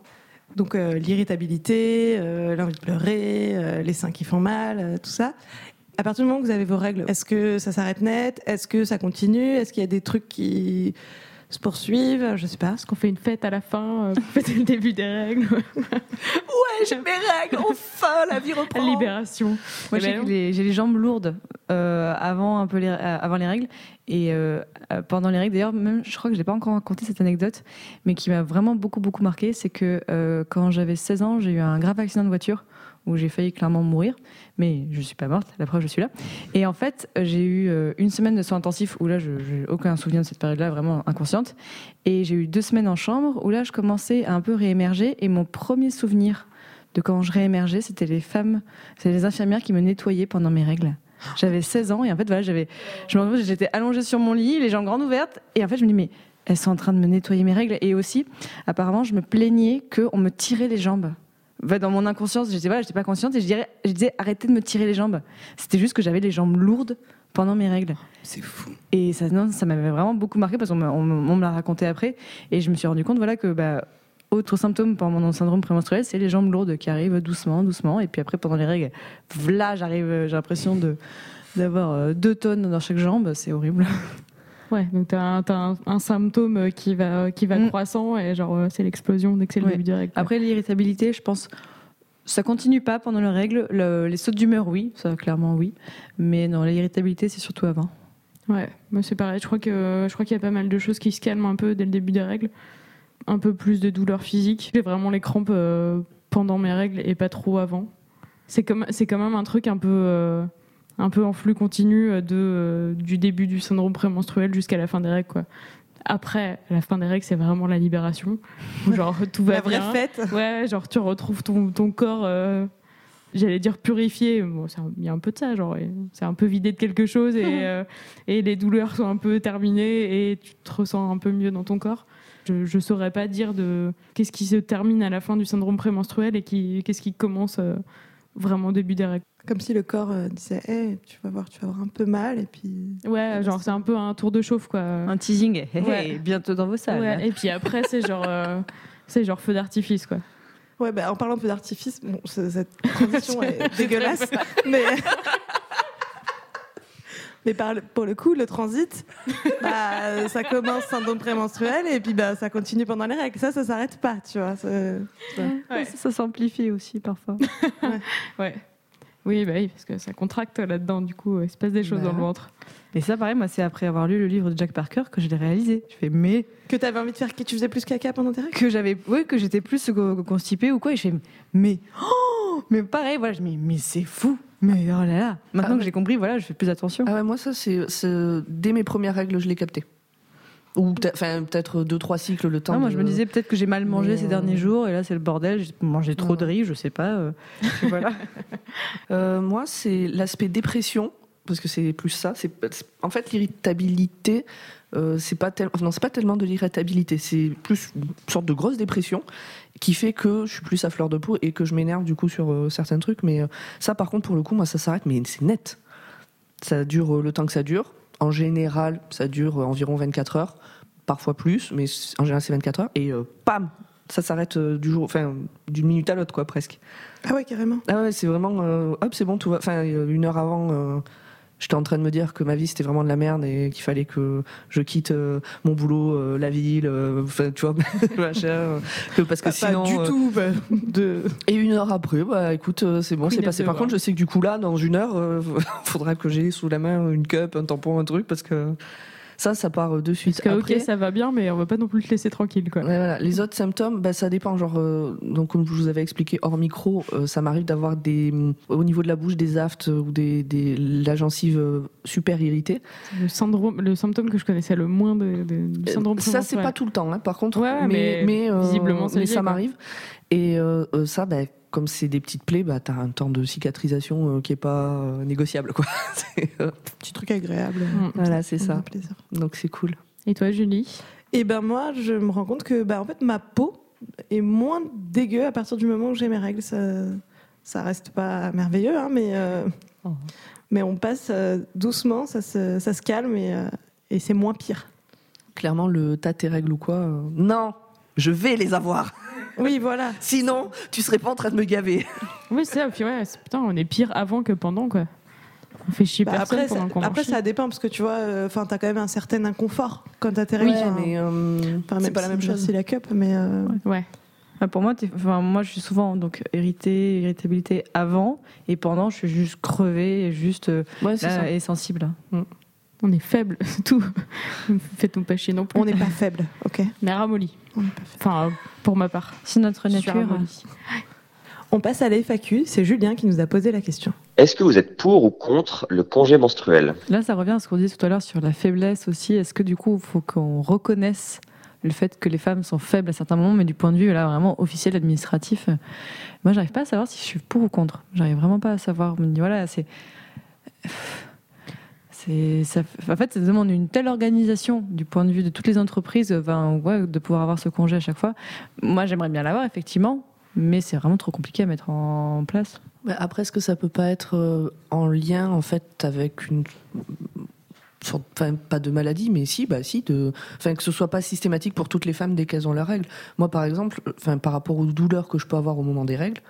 Donc euh, l'irritabilité, euh, l'envie de pleurer, euh, les seins qui font mal, euh, tout ça. À partir du moment où vous avez vos règles, est-ce que ça s'arrête net? Est-ce que ça continue? Est-ce qu'il y a des trucs qui se poursuivent Je sais pas. Est-ce qu'on fait une fête à la fin euh, Peut-être le début des règles Ouais, j'ai mes règles. Enfin, la vie reprend. Libération. Moi, Eh j'ai ben que non. les- j'ai les jambes lourdes euh, avant un peu les, euh, avant les règles et euh, euh, pendant les règles. D'ailleurs, même je crois que je l'ai pas encore raconté cette anecdote, mais qui m'a vraiment beaucoup beaucoup marqué, c'est que euh, quand j'avais 16 ans, j'ai eu un grave accident de voiture où j'ai failli clairement mourir, mais je suis pas morte. La preuve, je suis là. Et en fait, j'ai eu euh, une semaine de soins intensifs où là, je j'ai aucun souvenir de cette période-là, vraiment inconsciente. Et j'ai eu deux semaines en chambre où là, je commençais à un peu réémerger. Et mon premier souvenir de quand je réémergeais, c'était les femmes, c'était les infirmières qui me nettoyaient pendant mes règles. J'avais 16 ans et en fait, voilà, j'avais, je me j'étais allongée sur mon lit, les jambes grandes ouvertes, et en fait, je me dis, mais elles sont en train de me nettoyer mes règles. Et aussi, apparemment, je me plaignais qu'on me tirait les jambes. Dans mon inconscience, j'étais voilà, j'étais pas consciente et je, dirais, je disais, arrêtez de me tirer les jambes. C'était juste que j'avais les jambes lourdes pendant mes règles. C'est fou. Et ça, non, ça m'avait vraiment beaucoup marqué parce qu'on me, on me- on me l'a raconté après. Et je me suis rendu compte voilà, que bah, Autre symptôme pendant mon syndrome prémenstruel, c'est les jambes lourdes qui arrivent doucement, doucement, et puis après pendant les règles, là j'arrive, j'ai l'impression de d'avoir euh, deux tonnes dans chaque jambe, c'est horrible. Ouais, donc t'as un, t'as un, un symptôme qui va, qui va Mm. croissant et genre euh, c'est l'explosion dès que c'est le Ouais. début quoi. Après l'irritabilité, je pense, ça continue pas pendant les règles. Le- les sautes d'humeur, oui, ça clairement oui, mais non, l'irritabilité c'est surtout avant. Ouais, moi c'est pareil. Je crois que je crois qu'il y a pas mal de choses qui se calment un peu dès le début des règles. Un peu plus de douleurs physiques. J'ai vraiment les crampes euh, pendant mes règles et pas trop avant. C'est comme c'est quand même un truc un peu euh, un peu en flux continu euh, de euh, du début du syndrome prémenstruel jusqu'à la fin des règles quoi. Après, la fin des règles, c'est vraiment la libération. Où genre tout va La vraie bien. fête. Ouais, genre tu retrouves ton, ton corps, euh, j'allais dire purifié. Bon, il y a un peu de ça, genre c'est un peu vidé de quelque chose et, euh, et les douleurs sont un peu terminées et tu te ressens un peu mieux dans ton corps. Je, je saurais pas dire de qu'est-ce qui se termine à la fin du syndrome prémenstruel et qui, qu'est-ce qui commence euh, vraiment au début des règles. Comme si le corps euh, disait Hey, tu vas voir, tu vas avoir un peu mal, et puis. Ouais, genre c'est un peu un tour de chauffe quoi. Un teasing, hey, hey, Ouais. bientôt dans vos salles. Ouais, et puis après c'est genre euh, c'est genre feu d'artifice quoi. Ouais, bah, en parlant de feu d'artifice, bon, ce- cette transition est dégueulasse, mais. Mais par le- pour le coup, le transit, bah, ça commence syndrome prémenstruel et puis bah, ça continue pendant les règles. Ça, ça s'arrête pas, tu vois. Ouais. Ça, s'amplifie aussi parfois. Ouais. Oui, bah oui, parce que ça contracte là-dedans, du coup, il se passe des choses Bah dans le ouais. ventre. Et ça, pareil, moi, c'est après avoir lu le livre de Jack Parker que je l'ai réalisé. Je fais, mais Que tu avais envie de faire, que tu faisais plus caca pendant tes règles? que j'avais, oui, que j'étais plus co- constipée ou quoi. Et je fais, mais, oh, mais pareil, voilà, je me dis, mais c'est fou. Mais oh là là. Maintenant Ah que j'ai compris, voilà, je fais plus attention. Ah ouais, moi, ça, c'est dès mes premières règles, je l'ai capté. Ou enfin, peut-être deux, trois cycles le temps. Ah, moi, de- je me disais peut-être que j'ai mal mangé Mais, ces euh, derniers jours et là, c'est le bordel. J'ai mangé trop de riz, je sais pas. euh, voilà. Euh, moi, c'est l'aspect dépression, parce que c'est plus ça. C'est c'est- en fait l'irritabilité. euh, c'est pas tel- non, c'est pas tellement de l'irritabilité, c'est plus une sorte de grosse dépression qui fait que je suis plus à fleur de peau et que je m'énerve du coup sur euh, certains trucs. Mais euh, ça, par contre, pour le coup, moi, ça s'arrête, mais c'est net. Ça dure euh, le temps que ça dure. En général, ça dure environ 24 heures, parfois plus, mais en général, c'est 24 heures. Et pam, ça s'arrête du jour, enfin, d'une minute à l'autre, quoi, presque. Ah ouais, carrément. Ah ouais, c'est vraiment. hop, c'est bon, tout va. Enfin, une heure avant, j'étais en train de me dire que ma vie c'était vraiment de la merde et qu'il fallait que je quitte euh, mon boulot, euh, la ville, euh, enfin, tu vois, machin. euh, que parce que Pas, sinon. pas du euh, tout. bah, de... Et une heure après, bah écoute, euh, c'est bon, c'est passé. Par contre, je sais que du coup là, dans une heure, euh, faudra que j'ai sous la main une cup, un tampon, un truc, parce que ça, ça part euh, de suite. Parce que, Après, ok, ça va bien, mais on va pas non plus te laisser tranquille, quoi. Ouais, voilà. Les autres symptômes, bah, ça dépend. Genre, euh, donc comme je vous avais expliqué hors micro, euh, ça m'arrive d'avoir des, au niveau de la bouche, des aftes ou des, des la gencive super irritée. Le syndrome, le symptôme que je connaissais le moins de, de- du syndrome ça, c'est prémenstruel. pas tout le temps, hein, par contre. Ouais, ouais, mais visiblement, mais lié, ça m'arrive. Et euh, ça, bah, comme c'est des petites plaies, bah, t'as un temps de cicatrisation euh, qui est pas euh, négociable, quoi. C'est, euh, Petit truc agréable. Mm. voilà, c'est Ça plaisir. Donc c'est cool. Et toi, Julie? Et ben moi, je me rends compte que bah, en fait, ma peau est moins dégueu à partir du moment où j'ai mes règles. Ça, ça reste pas merveilleux, hein, mais, euh, Oh. mais on passe euh, doucement, ça se, ça se calme et, euh, et c'est moins pire. Clairement, le t'as tes règles ou quoi euh, Non, je vais les avoir. Oui, voilà. Sinon, tu serais pas en train de me gaver. Oui, c'est ça. Puis ouais, putain, on est pire avant que pendant, quoi. On fait chier Bah, personne après, ça, pendant qu'on après ça dépend parce que tu vois, enfin, t'as quand même un certain inconfort quand règles. Oui, mais euh, c'est pas la si- même chose. C'est la cup, mais euh, Ouais. Ah, pour moi, moi, je suis souvent donc irritée, irritabilité avant et pendant, je suis juste crevée et juste euh, Ouais, c'est là, ça. et sensible. On est faible, c'est tout. Faites-nous pas chier non plus. on n'est pas faible, ok est ramolli. Enfin, euh, pour ma part. C'est notre nature. ramollie. On passe à la FAQ. C'est Julien qui nous a posé la question. Est-ce que vous êtes pour ou contre le congé menstruel? Là, ça revient à ce qu'on disait tout à l'heure sur la faiblesse aussi. Est-ce que du coup, il faut qu'on reconnaisse le fait que les femmes sont faibles à certains moments, mais du point de vue là vraiment officiel administratif, euh, moi, j'arrive pas à savoir si je suis pour ou contre. J'arrive vraiment pas à savoir. Je me dis voilà, c'est En fait, ça demande une telle organisation du point de vue de toutes les entreprises, euh, ben, de pouvoir avoir ce congé à chaque fois. Moi, j'aimerais bien l'avoir effectivement, mais c'est vraiment trop compliqué à mettre en place. Après, est-ce que ça peut pas être euh, en lien en fait avec une enfin pas de maladie, mais si, bah si, que ce soit pas systématique pour toutes les femmes dès qu'elles ont leurs règles. Moi, par exemple, par rapport aux douleurs que je peux avoir au moment des règles,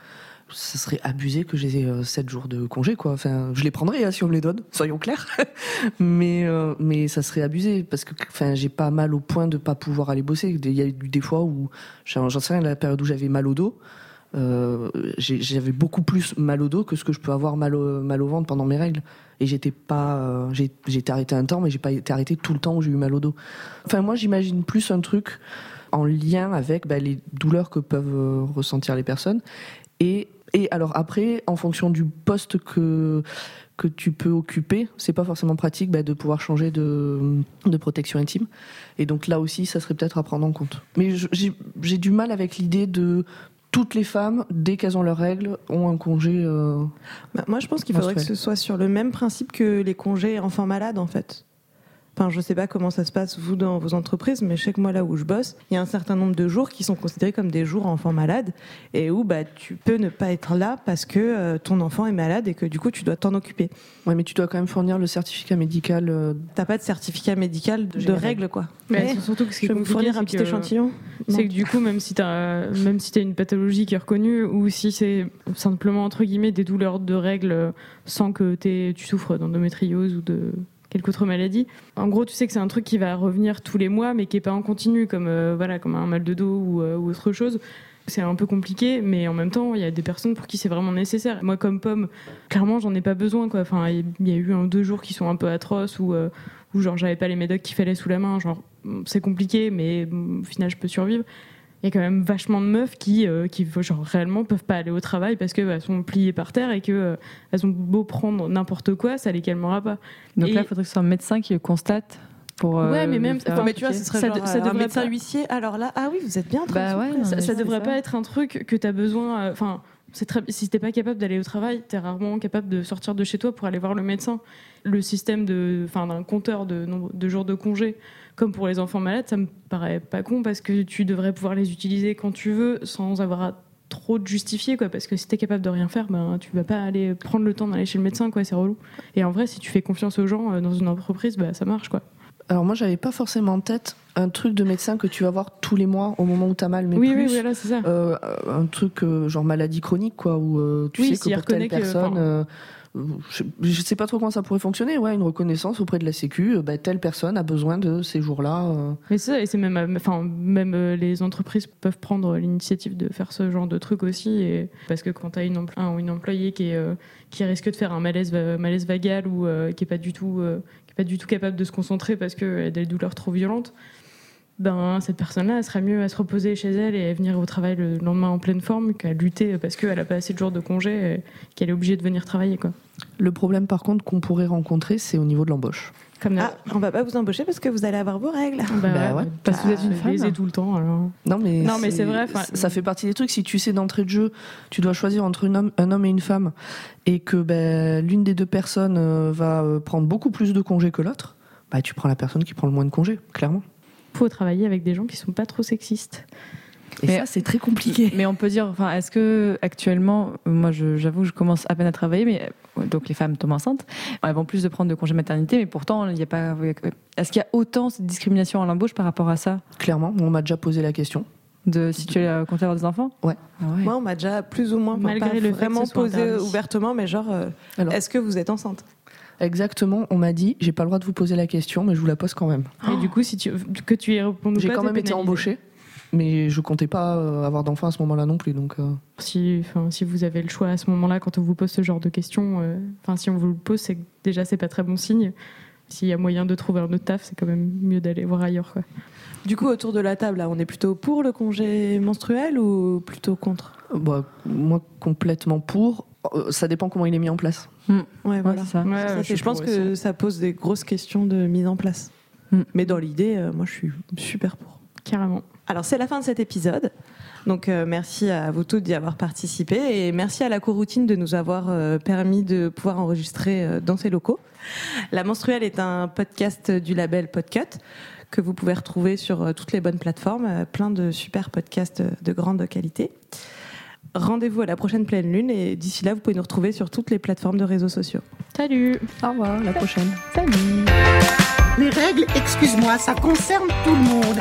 ça serait abusé que j'ai 7 jours de congé, quoi. Enfin, je les prendrais hein, si on me les donne, soyons clairs. mais euh, mais ça serait abusé parce que, enfin, j'ai pas mal au point de pas pouvoir aller bosser. Il y a eu des fois où, j'en sais rien, la période où j'avais mal au dos. euh, j'avais beaucoup plus mal au dos que ce que je peux avoir mal au, mal au ventre pendant mes règles et j'étais pas euh, j'ai été arrêté un temps mais j'ai pas été arrêté tout le temps où j'ai eu mal au dos enfin moi j'imagine plus un truc en lien avec bah, les douleurs que peuvent euh, ressentir les personnes et et alors après en fonction du poste que que tu peux occuper c'est pas forcément pratique bah, de pouvoir changer de de protection intime et donc là aussi ça serait peut-être à prendre en compte mais j'ai du mal avec l'idée de toutes les femmes, dès qu'elles ont leurs règles, ont un congé. euh, Bah, moi, je pense qu'il faudrait que ce soit sur le même principe que les congés enfants malades, en fait. Enfin, je sais pas comment ça se passe, vous, dans vos entreprises, mais je sais que moi, là où je bosse, il y a un certain nombre de jours qui sont considérés comme des jours enfants malades et où bah, tu peux ne pas être là parce que euh, ton enfant est malade et que du coup, tu dois t'en occuper. Ouais, mais tu dois quand même fournir le certificat médical. euh, T'as pas de certificat médical de, de règles, quoi. Mais surtout que ce qui je est vais vous compliqué, fournir un petit que- échantillon. C'est que du coup, même si tu as, même si as une pathologie qui est reconnue, ou si c'est simplement, entre guillemets, des douleurs de règles sans que tu souffres d'endométriose ou de quelque autre maladie, en gros, tu sais que c'est un truc qui va revenir tous les mois, mais qui est pas en continu, comme, euh, voilà, comme un mal de dos ou, euh, ou autre chose. C'est un peu compliqué, mais en même temps, il y a des personnes pour qui c'est vraiment nécessaire. Moi, comme pomme, clairement, j'en ai pas besoin. Quoi. Enfin, il y a eu un deux jours qui sont un peu atroces où, euh, où genre j'avais pas les médocs qu'il fallait sous la main. Genre, c'est compliqué, mais mm, au final, je peux survivre. Il y a quand même vachement de meufs qui, euh, qui genre, réellement peuvent pas aller au travail parce qu'elles sont pliées par terre et qu'elles elles ont beau prendre n'importe quoi, ça les calmera pas. Donc Et- là, il faudrait que ce soit un médecin qui le constate pour. euh, Ouais, mais même- enfin, mais tu vois, ce appliquer. serait Ça genre, ça euh, un devrait médecin pas- huissier. Alors là, ah oui, vous êtes bien. Bah ouais, non, ça, ça devrait ça. pas être un truc que tu as besoin. euh, Enfin, c'est très. Si t'es pas capable d'aller au travail, t'es rarement capable de sortir de chez toi pour aller voir le médecin. Le système d'un compteur de nombre de jours de congé, comme pour les enfants malades, ça me paraît pas con parce que tu devrais pouvoir les utiliser quand tu veux sans avoir à trop de justifier quoi. Parce que si t'es capable de rien faire ben tu vas pas aller prendre le temps d'aller chez le médecin quoi. C'est relou. Et en vrai si tu fais confiance aux gens euh, dans une entreprise bah ça marche quoi. Alors moi, j'avais pas forcément en tête un truc de médecin que tu vas voir tous les mois au moment où t'as mal, mais oui plus oui voilà c'est ça. euh, un truc euh, genre maladie chronique, quoi, où euh, tu Oui, sais que pour telle que- personne. euh, je, je sais pas trop comment ça pourrait fonctionner, ouais, une reconnaissance auprès de la Sécu, euh, bah, telle personne a besoin de ces jours-là. euh. Mais ça, et c'est même, euh, enfin, même les entreprises peuvent prendre l'initiative de faire ce genre de truc aussi, et parce que quand tu as une, un employée qui, risque de faire un malaise, va- malaise vagal ou qui est pas du tout, pas du tout capable de se concentrer parce qu'elle a des douleurs trop violentes, ben cette personne-là, elle serait mieux à se reposer chez elle et à venir au travail le lendemain en pleine forme qu'à lutter parce qu'elle a pas assez de jours de congé et qu'elle est obligée de venir travailler, quoi. Le problème, par contre, qu'on pourrait rencontrer, c'est au niveau de l'embauche. Comme Ah, on va pas vous embaucher parce que vous allez avoir vos règles. bah, bah ouais. Parce que vous êtes une je femme. tout le temps, alors. Non, mais, Non, mais c'est vrai, Ça fait partie des trucs. Si tu sais d'entrée de jeu, tu dois choisir entre une homme- un homme et une femme, et que ben, l'une des deux personnes euh, va euh, prendre beaucoup plus de congés que l'autre, bah, tu prends la personne qui prend le moins de congés, clairement. Faut travailler avec des gens qui sont pas trop sexistes. Et Mais- ça, c'est très compliqué. Mais on peut dire, enfin, est-ce que actuellement, moi, je- j'avoue, je commence à peine à travailler, mais donc les femmes tombent enceintes, elles vont plus de prendre de congés maternité, mais pourtant, il n'y a pas. Est-ce qu'il y a autant de discrimination à l'embauche par rapport à ça, Clairement, on m'a déjà posé la question. de si tu es compté avoir des enfants? Ouais. Ah ouais. Moi, on m'a déjà plus ou moins, Malgré pas le fait que vraiment posé interdit. ouvertement, mais genre, euh, Alors. est-ce que vous êtes enceinte? Exactement, on m'a dit, j'ai pas le droit de vous poser la question, mais je vous la pose quand même. Et du coup, si tu, que tu y répondes J'ai quand même été pénalisé. embauchée, mais je comptais pas euh, avoir d'enfants à ce moment-là non plus. Donc, euh, Si, enfin, si vous avez le choix à ce moment-là, quand on vous pose ce genre de questions, euh, enfin, si on vous le pose, c'est déjà c'est pas très bon signe. S'il y a moyen de trouver un autre taf, c'est quand même mieux d'aller voir ailleurs. Quoi. Du coup, autour de la table, là, on est plutôt pour le congé menstruel ou plutôt contre? Bah, moi, complètement pour. Euh, Ça dépend comment il est mis en place. Ouais, Ouais, voilà. ça. Ouais, Ça, je pense que ça pose des grosses questions de mise en place. Mm. Mais dans l'idée, euh, moi, je suis super pour. Carrément. Alors, c'est la fin de cet épisode. Donc, euh, merci à vous toutes d'y avoir participé et merci à la coroutine de nous avoir euh, permis de pouvoir enregistrer euh, dans ces locaux. La menstruelle est un podcast du label Podcut que vous pouvez retrouver sur euh, toutes les bonnes plateformes, euh, plein de super podcasts de grande qualité. Rendez-vous à la prochaine pleine lune et d'ici là, vous pouvez nous retrouver sur toutes les plateformes de réseaux sociaux. Salut Au revoir, la prochaine. Salut Les règles, excuse-moi, ça concerne tout le monde.